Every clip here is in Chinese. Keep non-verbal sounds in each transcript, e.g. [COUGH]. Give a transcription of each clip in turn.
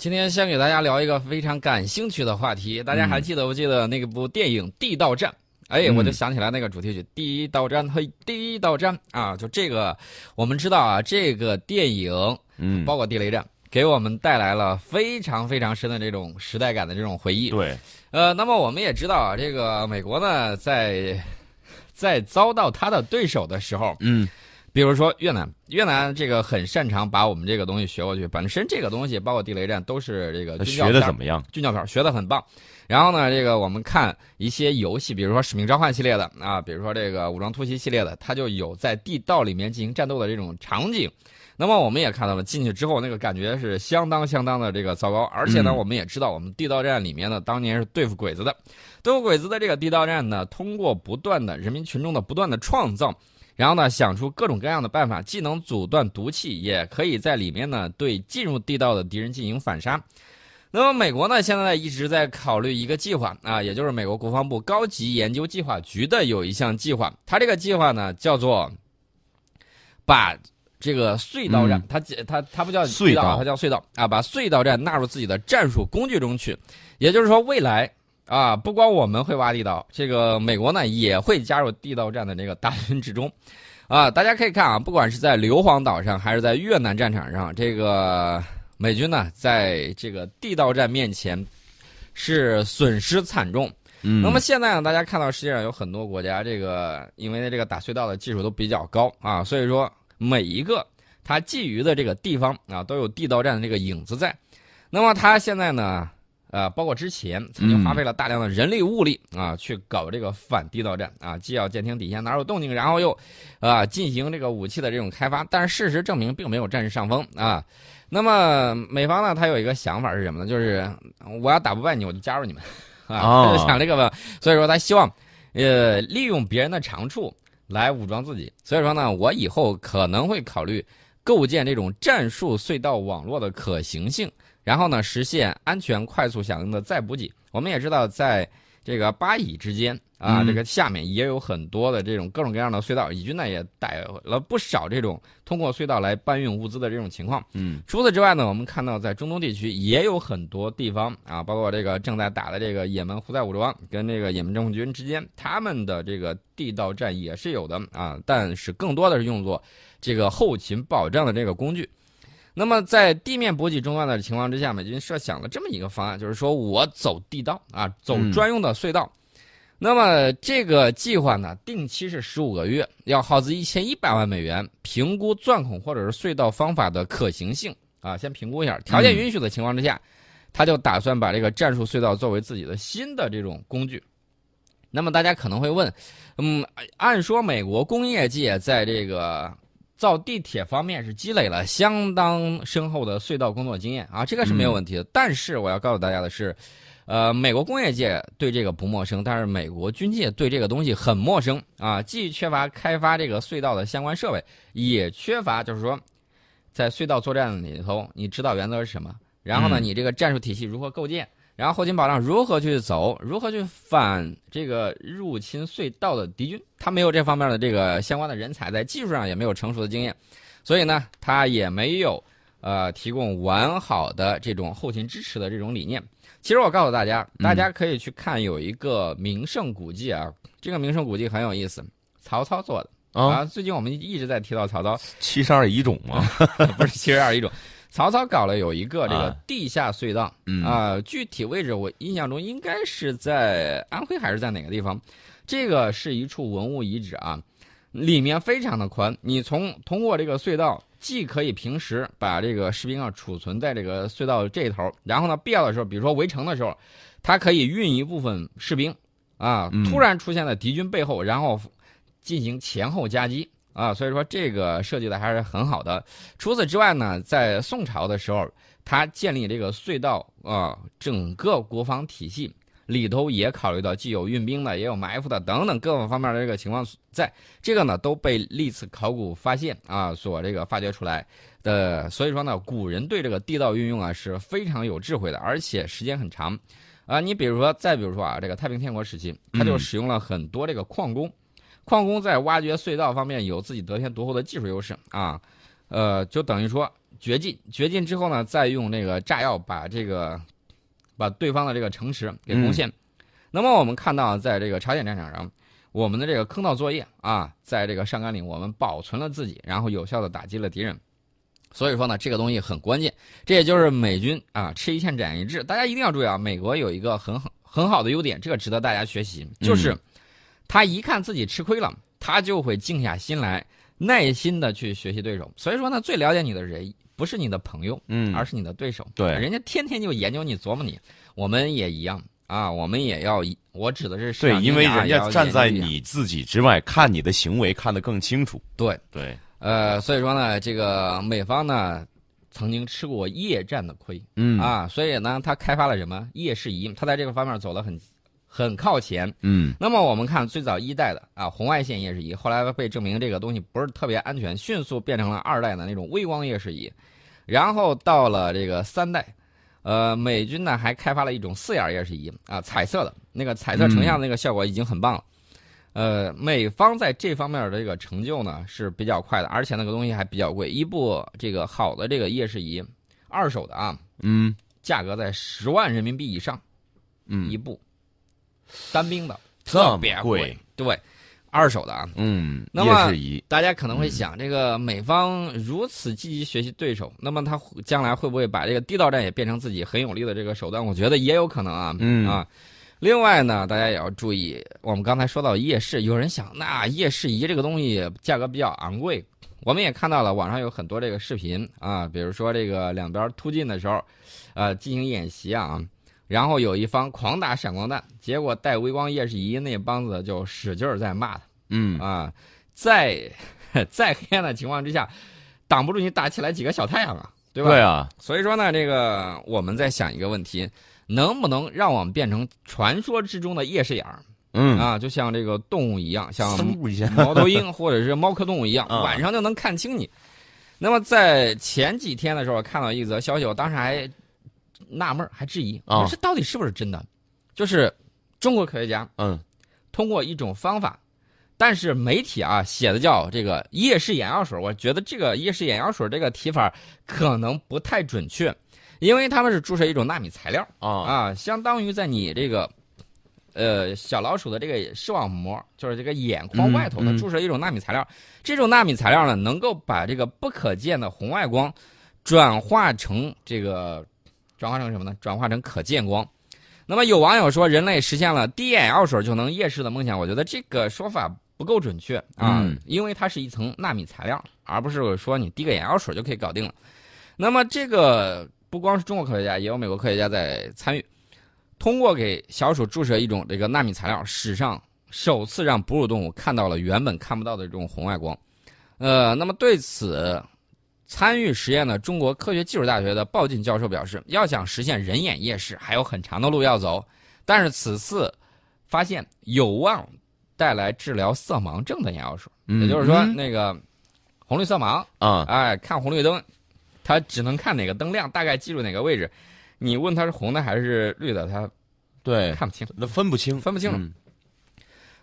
今天先给大家聊一个非常感兴趣的话题，大家还记得不记得那个部电影《地道战》？哎，我就想起来那个主题曲《地道战》嘿，地道战。啊，就这个，我们知道啊，这个电影，嗯，包括地雷战，给我们带来了非常非常深的这种时代感的这种回忆。对，呃，那么我们也知道啊，这个美国呢，在在遭到他的对手的时候，嗯，比如说越南，越南这个很擅长把我们这个东西学过去，本身这个东西包括地雷战都是这个学的怎么样？军教片学的很棒。然后呢，这个我们看一些游戏，比如说《使命召唤》系列的啊，比如说这个《武装突袭》系列的，它就有在地道里面进行战斗的这种场景。那么我们也看到了，进去之后那个感觉是相当相当的这个糟糕。而且呢，嗯我们也知道，我们地道战里面呢，当年是对付鬼子的，对付鬼子的这个地道战呢，通过不断的人民群众的不断的创造。然后呢，想出各种各样的办法，既能阻断毒气，也可以在里面呢对进入地道的敌人进行反杀。那么美国呢，现在一直在考虑一个计划啊，也就是美国国防部高级研究计划局的有一项计划，它这个计划呢叫做把这个隧道战，嗯它它它不叫隧道它叫隧道啊，把隧道战纳入自己的战术工具中去，也就是说未来。啊，不光我们会挖地道，这个美国呢也会加入地道战的这个大军之中，啊，大家可以看啊，不管是在硫磺岛上还是在越南战场上，这个美军呢在这个地道战面前是损失惨重。嗯，那么现在呢，大家看到世界上有很多国家，这个因为这个打隧道的技术都比较高啊，所以说每一个它觊觎的这个地方啊，都有地道战的这个影子在。那么它现在呢？呃，包括之前曾经花费了大量的人力物力啊，去搞这个反地道战啊，既要监听底下哪有动静，然后又，啊，进行这个武器的这种开发，但是事实证明并没有占上风啊。那么美方呢，他有一个想法是什么呢？就是我要打不败你，我就加入你们，啊，哦他就想这个吧。所以说他希望，呃，利用别人的长处来武装自己。所以说呢，我以后可能会考虑构建这种战术隧道网络的可行性。然后呢，实现安全、快速响应的再补给。我们也知道，在这个巴以之间啊，嗯这个下面也有很多的这种各种各样的隧道，以军呢也逮了不少这种通过隧道来搬运物资的这种情况。嗯除此之外呢，我们看到在中东地区也有很多地方啊，包括这个正在打的这个也门胡塞武装跟这个也门政府军之间，他们的这个地道战也是有的啊，但是更多的是用作这个后勤保障的这个工具。那么在地面补给中断的情况之下，美军设想了这么一个方案，就是说我走地道啊，走专用的隧道。那么这个计划呢，定期是十五个月，要耗资一千一百万美元，评估钻孔或者是隧道方法的可行性啊，先评估一下，条件允许的情况之下，他就打算把这个战术隧道作为自己的新的这种工具。那么大家可能会问，嗯，按说美国工业界在这个造地铁方面是积累了相当深厚的隧道工作经验啊，这个是没有问题的。但是我要告诉大家的是，呃，美国工业界对这个不陌生，但是美国军界对这个东西很陌生啊，既缺乏开发这个隧道的相关设备，也缺乏就是说，在隧道作战里头，你指导原则是什么？然后呢，嗯你这个战术体系如何构建？然后后勤保障如何去走？如何去反这个入侵隧道的敌军？他没有这方面的这个相关的人才，在技术上也没有成熟的经验，所以呢，他也没有呃提供完好的这种后勤支持的这种理念。其实我告诉大家，大家可以去看有一个名胜古迹啊，这个名胜古迹很有意思，曹操做的啊，啊。最近我们一直在提到曹操，七十二遗种吗，[LAUGHS] 不是七十二一种。曹操搞了有一个这个啊地下隧道嗯啊、具体位置我印象中应该是在安徽还是在哪个地方？这个是一处文物遗址啊，里面非常的宽，你从通过这个隧道，既可以平时把这个士兵啊储存在这个隧道这一头，然后呢必要的时候，比如说围城的时候，它可以运一部分士兵啊嗯，突然出现在敌军背后，然后进行前后夹击。啊，所以说这个设计的还是很好的。除此之外呢，在宋朝的时候，他建立这个隧道啊，整个国防体系里头也考虑到既有运兵的，也有埋伏的等等各个方面的这个情况在，这个呢都被历次考古发现啊所这个发掘出来的。所以说呢，古人对这个地道运用啊是非常有智慧的，而且时间很长。啊，你比如说，再比如说啊，这个太平天国时期，他就嗯使用了很多这个矿工。矿工在挖掘隧道方面有自己得天独厚的技术优势啊，呃，就等于说掘进，掘进之后呢，再用那个炸药把这个把对方的这个城池给攻陷。那么我们看到，在这个朝鲜战场上，我们的这个坑道作业啊，在这个上甘岭，我们保存了自己，然后有效的打击了敌人。所以说呢，这个东西很关键。这也就是美军啊，吃一堑长一智。大家一定要注意啊，美国有一个很好很好的优点，这个值得大家学习，就是他一看自己吃亏了，他就会静下心来，耐心的去学习对手。所以说呢，最了解你的人不是你的朋友，嗯，而是你的对手。对，人家天天就研究你、琢磨你。我们也一样啊，我们也要，我指的是对，因为人家站在你自己之外，看你的行为看得更清楚。对，对，呃，所以说呢，这个美方呢曾经吃过夜战的亏，嗯啊，所以呢，他开发了什么夜视仪，他在这个方面走了很很靠前。嗯。那么我们看最早一代的啊红外线夜视仪，后来被证明这个东西不是特别安全，迅速变成了二代的那种微光夜视仪，然后到了这个三代，呃，美军呢还开发了一种四眼夜视仪啊，彩色的那个彩色成像的那个效果已经很棒了。呃，美方在这方面的这个成就呢是比较快的，而且那个东西还比较贵，一部这个好的这个夜视仪，二手的啊，嗯。价格在十万人民币以上嗯。一嗯，部，单兵的特别贵，对，二手的啊。嗯，那么夜视仪，大家可能会想，这个美方如此积极学习对手，那么他将来会不会把这个地道战也变成自己很有利的这个手段？我觉得也有可能啊，嗯啊。另外呢，大家也要注意，我们刚才说到夜视，有人想，那夜视仪这个东西价格比较昂贵，我们也看到了网上有很多这个视频啊，比如说这个两边突进的时候，呃，进行演习啊，然后有一方狂打闪光弹，结果带微光夜视仪那帮子就使劲儿在骂他。嗯啊，在 [LAUGHS] 在黑暗的情况之下，挡不住你打起来几个小太阳啊，对吧？对啊，所以说呢，这个我们在想一个问题，能不能让我们变成传说之中的夜视眼儿、嗯，啊？就像这个动物一样，像猫 [LAUGHS] 头鹰或者是猫科动物一样，啊晚上就能看清你。那么在前几天的时候，看到一则消息，我当时还纳闷儿，还质疑，啊。这到底是不是真的？就是中国科学家嗯。通过一种方法，但是媒体啊写的叫这个夜视眼药水，我觉得这个夜视眼药水这个提法可能不太准确，因为他们是注射一种纳米材料。啊。啊，相当于在你这个呃小老鼠的这个视网膜，就是这个眼眶外头，它嗯嗯。注射一种纳米材料，这种纳米材料呢能够把这个不可见的红外光转化成这个转化成什么呢？转化成可见光。那么有网友说，人类实现了滴眼药水就能夜视的梦想，我觉得这个说法不够准确啊，嗯因为它是一层纳米材料，而不是说你滴个眼药水就可以搞定了。那么这个不光是中国科学家，也有美国科学家在参与，通过给小鼠注射一种这个纳米材料，史上首次让哺乳动物看到了原本看不到的这种红外光。呃，那么对此。参与实验的中国科学技术大学的鲍进教授表示，要想实现人眼夜视，还有很长的路要走。但是此次发现有望带来治疗色盲症的眼药水，嗯也就是说，嗯那个红绿色盲，啊，哎，看红绿灯，他只能看哪个灯亮，大概记住哪个位置。你问他是红的还是绿的，他对，看不清。那分不清，分不清了嗯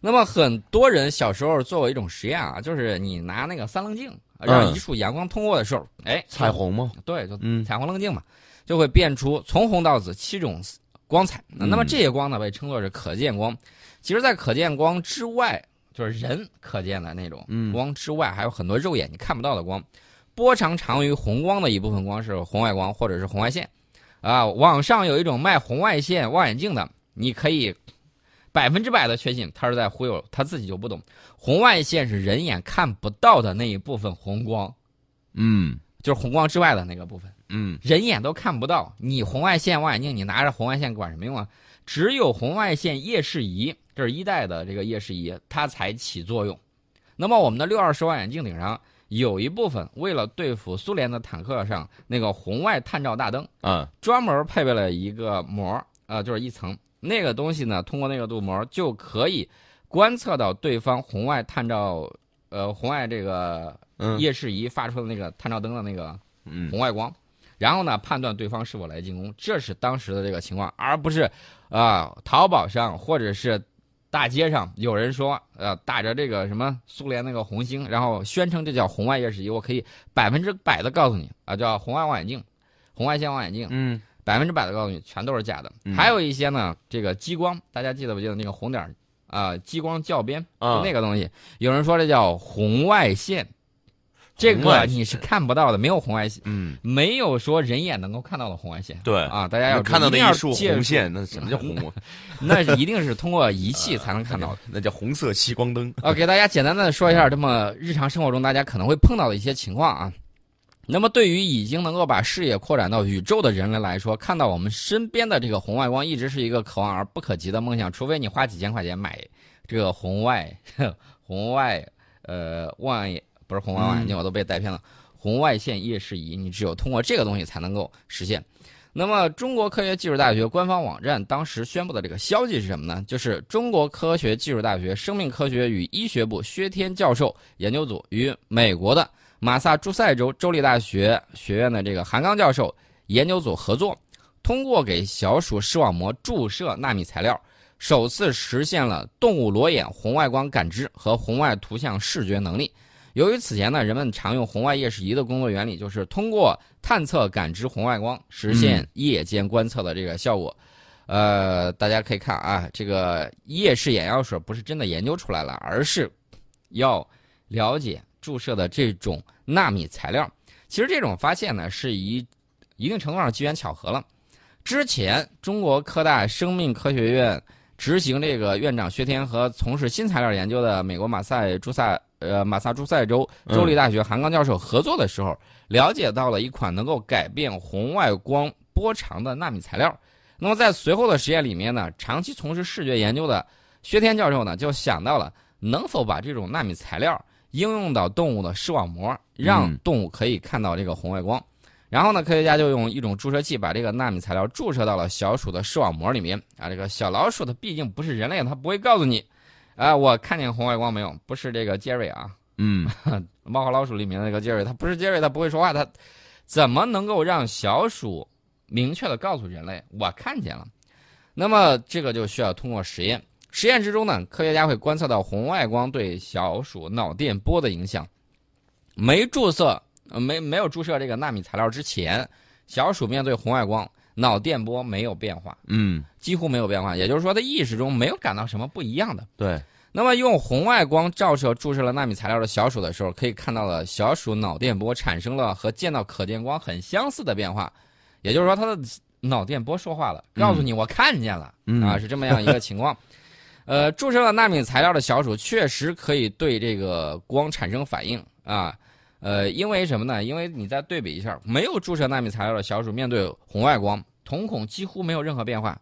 那么很多人小时候做过一种实验啊，就是你拿那个三棱镜，嗯让一束阳光通过的时候，哎，彩虹吗？对，就嗯彩虹棱镜嘛，就会变出从红到紫七种光彩。那么这些光呢，被称作是可见光。其实，在可见光之外，就是人可见的那种嗯光之外，还有很多肉眼你看不到的光。波长长于红光的一部分光是红外光或者是红外线。啊，网上有一种卖红外线望远镜的，你可以百分之百的确信他是在忽悠，他自己就不懂。红外线是人眼看不到的那一部分红光，嗯就是红光之外的那个部分。嗯人眼都看不到，你红外线望远镜，你拿着红外线管什么用啊？只有红外线夜视仪，这是一代的这个夜视仪，它才起作用。那么我们的六二式望远镜顶上有一部分，为了对付苏联的坦克上那个红外探照大灯，啊专门配备了一个膜，呃，就是一层。那个东西呢，通过那个镀膜就可以观测到对方红外探照，呃，红外这个嗯。夜视仪发出的那个探照灯的那个嗯。红外光，然后呢判断对方是否来进攻，这是当时的这个情况，而不是啊、淘宝上或者是大街上有人说，呃，打着这个什么苏联那个红星，然后宣称这叫红外夜视仪，我可以百分之百的告诉你啊，叫红外望远镜、红外线望远镜，嗯，百分之百的告诉你，全都是假的。嗯还有一些呢，这个激光，大家记得不记得那个红点儿啊、激光教鞭，啊就那个东西，有人说这叫红外线，这个你是看不到的，没有红外线，嗯，没有说人眼能够看到的红外线。对啊，大家要看到一定要那一束借助，红线，那什么叫红？[LAUGHS] [LAUGHS] 那是一定是通过仪器才能看到的。那叫红色吸光灯。啊，给大家简单的说一下这么日常生活中大家可能会碰到的一些情况啊。那么，对于已经能够把视野扩展到宇宙的人类来说，看到我们身边的这个红外光，一直是一个可望而不可及的梦想。除非你花几千块钱买这个红外 [LAUGHS] 红外呃望远不是红外望远镜，我都被带偏了。红外线夜视仪，你只有通过这个东西才能够实现。那么，中国科学技术大学官方网站当时宣布的这个消息是什么呢？就是中国科学技术大学生命科学与医学部薛天教授研究组与美国的马萨诸塞州州立大学学院的这个韩刚教授研究组合作，通过给小鼠视网膜注射纳米材料，首次实现了动物裸眼红外光感知和红外图像视觉能力。由于此前呢，人们常用红外夜视仪的工作原理就是通过探测感知红外光，实现夜间观测的这个效果。呃，大家可以看啊，这个夜视眼药水不是真的研究出来了，而是要了解注射的这种纳米材料。其实这种发现呢，是一一定程度上机缘巧合了。之前中国科大生命科学院执行这个院长薛天和从事新材料研究的美国马赛诸塞呃马萨诸塞州州立大学韩刚教授合作的时候，了解到了一款能够改变红外光波长的纳米材料。那么在随后的实验里面呢，长期从事视觉研究的薛天教授呢，就想到了能否把这种纳米材料应用到动物的视网膜，让嗯动物可以看到这个红外光。然后呢，科学家就用一种注射器把这个纳米材料注射到了小鼠的视网膜里面啊。这个小老鼠它毕竟不是人类，它不会告诉你，啊，我看见红外光没有？不是这个杰瑞啊，嗯 [LAUGHS] 猫和老鼠里面的那个杰瑞，它不是杰瑞，它不会说话，它怎么能够让小鼠明确的告诉人类我看见了？那么这个就需要通过实验。实验之中呢，科学家会观测到红外光对小鼠脑电波的影响。没注射呃没没有注射这个纳米材料之前，小鼠面对红外光脑电波没有变化，嗯，几乎没有变化，也就是说它意识中没有感到什么不一样的。对，那么用红外光照射注射了纳米材料的小鼠的时候，可以看到了小鼠脑电波产生了和见到可见光很相似的变化，也就是说它的脑电波说话了，告诉你我看见了、嗯啊，是这么样一个情况。[LAUGHS] 呃，注射了纳米材料的小鼠确实可以对这个光产生反应啊。呃，因为什么呢？因为你再对比一下，没有注射纳米材料的小鼠面对红外光，瞳孔几乎没有任何变化。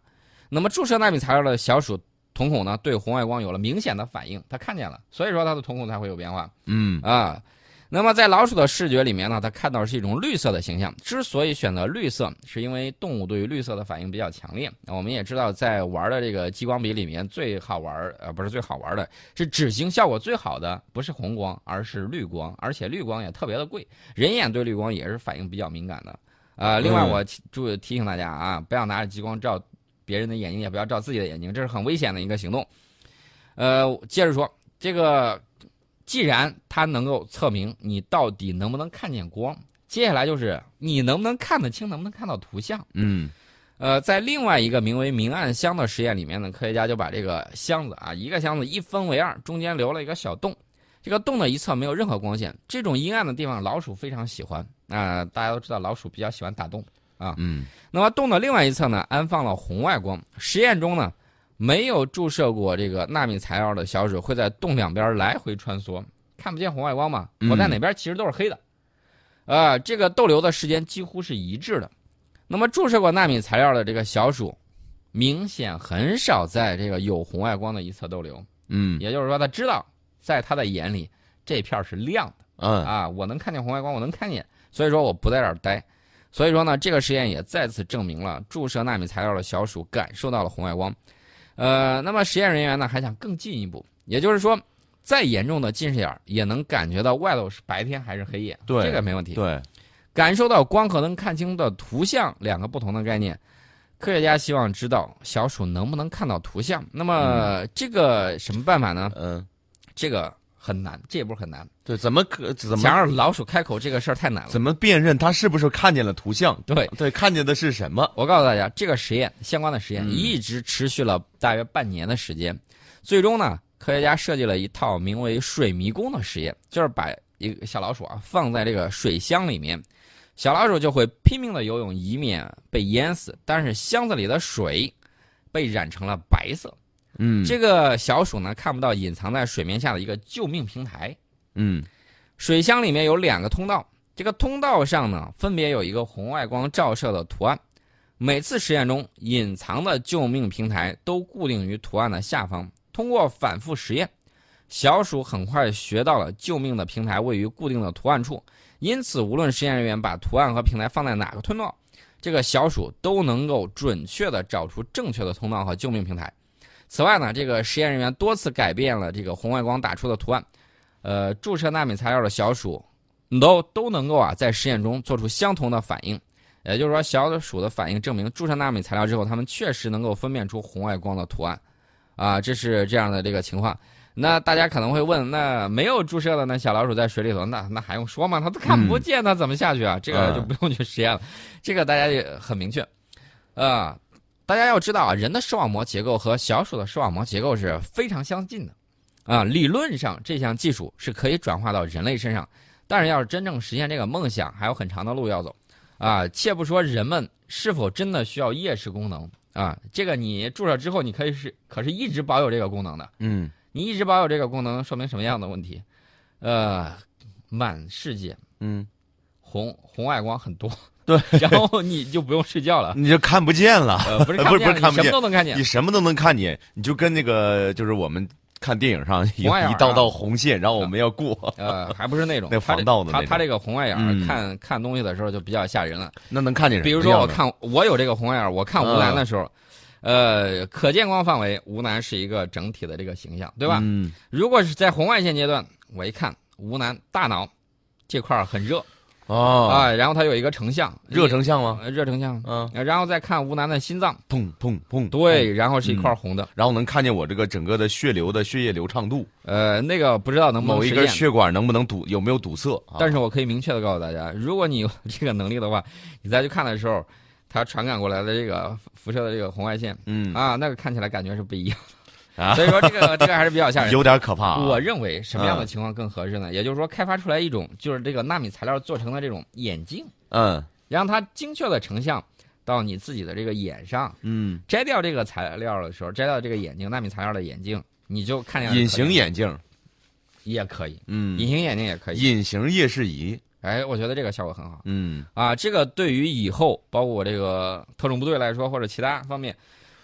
那么注射纳米材料的小鼠瞳孔呢，对红外光有了明显的反应，它看见了，所以说它的瞳孔才会有变化嗯啊。那么在老鼠的视觉里面呢，它看到是一种绿色的形象。之所以选择绿色，是因为动物对于绿色的反应比较强烈。我们也知道，在玩的这个激光笔里面，最好玩呃不是最好玩的，是指型效果最好的，不是红光，而是绿光，而且绿光也特别的贵，人眼对绿光也是反应比较敏感的。呃，另外嗯我提注意提醒大家啊，不要拿着激光照别人的眼睛，也不要照自己的眼睛，这是很危险的一个行动。呃，接着说，这个既然它能够测明你到底能不能看见光，接下来就是你能不能看得清，能不能看到图像。嗯呃，在另外一个名为明暗箱的实验里面呢，科学家就把这个箱子啊，一个箱子一分为二，中间留了一个小洞。这个洞的一侧没有任何光线，这种阴暗的地方老鼠非常喜欢啊、大家都知道老鼠比较喜欢打洞啊。嗯那么洞的另外一侧呢，安放了红外光。实验中呢，没有注射过这个纳米材料的小鼠会在洞两边来回穿梭，看不见红外光嘛？嗯我在哪边其实都是黑的，啊、这个逗留的时间几乎是一致的。那么注射过纳米材料的这个小鼠，明显很少在这个有红外光的一侧逗留，嗯也就是说，他知道在他的眼里这片是亮的。嗯啊，我能看见红外光，我能看见，所以说我不在这儿待。所以说呢，这个实验也再次证明了注射纳米材料的小鼠感受到了红外光。呃，那么实验人员呢还想更进一步，也就是说，再严重的近视眼也能感觉到外头是白天还是黑夜，对这个没问题。对，感受到光和能看清的图像两个不同的概念。科学家希望知道小鼠能不能看到图像。那么这个什么办法呢？嗯，这个很难，这也不是很难。对，怎么可怎么想让老鼠开口这个事儿太难了。怎么辨认它是不是看见了图像？对对，看见的是什么？我告诉大家，这个实验相关的实验嗯一直持续了大约半年的时间，最终呢，科学家设计了一套名为“水迷宫”的实验，就是把一个小老鼠啊放在这个水箱里面，小老鼠就会拼命的游泳，以免被淹死。但是箱子里的水被染成了白色，嗯，这个小鼠呢看不到隐藏在水面下的一个救命平台。嗯水箱里面有两个通道，这个通道上呢分别有一个红外光照射的图案。每次实验中，隐藏的救命平台都固定于图案的下方。通过反复实验，小鼠很快学到了救命的平台位于固定的图案处，因此无论实验人员把图案和平台放在哪个通道，这个小鼠都能够准确地找出正确的通道和救命平台。此外呢，这个实验人员多次改变了这个红外光打出的图案。呃，注射纳米材料的小鼠都都能够啊在实验中做出相同的反应，也就是说，小鼠的反应证明注射纳米材料之后，它们确实能够分辨出红外光的图案，啊，这是这样的这个情况。那大家可能会问，那没有注射的那小老鼠在水里头，那那还用说吗？它都看不见，它怎么下去啊？这个就不用去实验了，这个大家也很明确，啊、大家要知道啊，人的视网膜结构和小鼠的视网膜结构是非常相近的。啊，理论上这项技术是可以转化到人类身上，但是要是真正实现这个梦想，还有很长的路要走。啊，且不说人们是否真的需要夜视功能啊，这个你注射之后，你可以是可是一直保有这个功能的。嗯你一直保有这个功能，说明什么样的问题？呃，满世界嗯，红红外光很多，[LAUGHS] 对，然后你就不用睡觉了。[LAUGHS] 你就看不见了，呃，不是看不是见什么 [LAUGHS] 不是看不见。都能看见。你。什么都能看见，你就跟那个就是我们看电影上一道道红线，然后我们要过，呃，还不是那种。那防盗的那种。它它这个红外眼看看东西的时候就比较吓人了。那能看见什么比如？说我看我有这个红外眼儿，我看吴楠的时候，呃，可见光范围吴楠是一个整体的这个形象，对吧？嗯。如果是在红外线阶段，我一看吴楠大脑这块儿很热哦，啊，然后它有一个成像，热成像吗？呃热成像，嗯，呃然后再看吴楠的心脏，砰砰砰，对，然后是一块红的，然后能看见我这个整个的血流的血液流畅度，呃，那个不知道能不能某一。根血管能不能堵，有没有堵塞？啊。但是我可以明确的告诉大家，如果你有这个能力的话，[LAUGHS] 你再去看的时候，它传感过来的这个辐射的这个红外线嗯。啊，那个看起来感觉是不一样。啊，所以说这个这个还是比较吓人。有点可怕啊。我认为什么样的情况更合适呢？也就是说，开发出来一种就是这个纳米材料做成的这种眼镜，嗯让它精确的成像到你自己的这个眼上。嗯，摘掉这个材料的时候，摘掉这个眼镜纳米材料的眼镜，你就看见了隐形眼镜，也可以，嗯，隐形眼镜也可以。隐形夜视仪，哎，我觉得这个效果很好嗯啊。这个对于以后包括我这个特种部队来说，或者其他方面，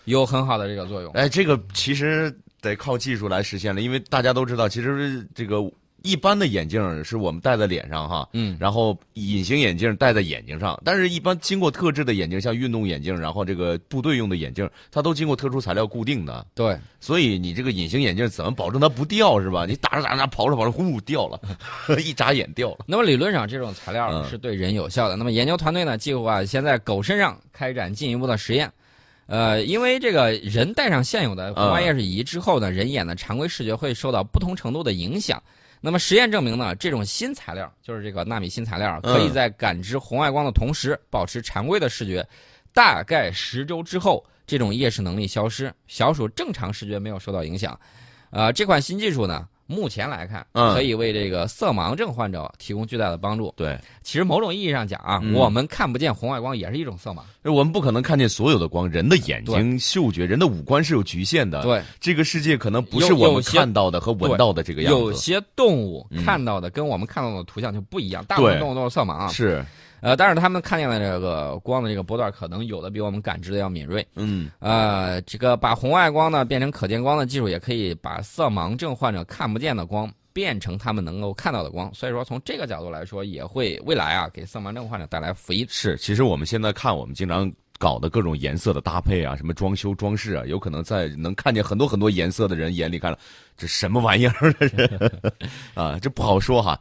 有很好的这个作用。哎，这个其实得靠技术来实现了，因为大家都知道，其实这个一般的眼镜是我们戴在脸上哈，嗯，然后隐形眼镜戴在眼睛上，但是一般经过特制的眼镜，像运动眼镜，然后这个部队用的眼镜，它都经过特殊材料固定的，对，所以你这个隐形眼镜怎么保证它不掉是吧？你打着打着跑着跑着，呼掉了，[LAUGHS] 一眨眼掉了。那么理论上这种材料嗯是对人有效的。那么研究团队呢，计划先在狗身上开展进一步的实验。呃，因为这个人戴上现有的红外夜视仪之后呢，人眼的常规视觉会受到不同程度的影响。那么实验证明呢，这种新材料就是这个纳米新材料，可以在感知红外光的同时保持常规的视觉。大概十周之后，这种夜视能力消失，小鼠正常视觉没有受到影响。呃，这款新技术呢，目前来看，嗯可以为这个色盲症患者提供巨大的帮助。对，其实某种意义上讲啊，嗯我们看不见红外光也是一种色盲。我们不可能看见所有的光，人的眼睛、嗅觉、人的五官是有局限的。，对，这个世界可能不是我们看到的和闻到的这个样子。有些动物嗯看到的跟我们看到的图像就不一样，大部分动物都是色盲啊。是，呃，但是他们看见的这个光的这个波段，可能有的比我们感知的要敏锐。嗯呃，这个把红外光呢变成可见光的技术，也可以把色盲症患者看不见的光变成他们能够看到的光。所以说，从这个角度来说，也会未来啊给色盲症患者带来福音。是。其实我们现在看，我们经常搞的各种颜色的搭配啊，什么装修装饰啊，有可能在能看见很多很多颜色的人眼里看了，这什么玩意儿？[LAUGHS] 啊，这不好说哈。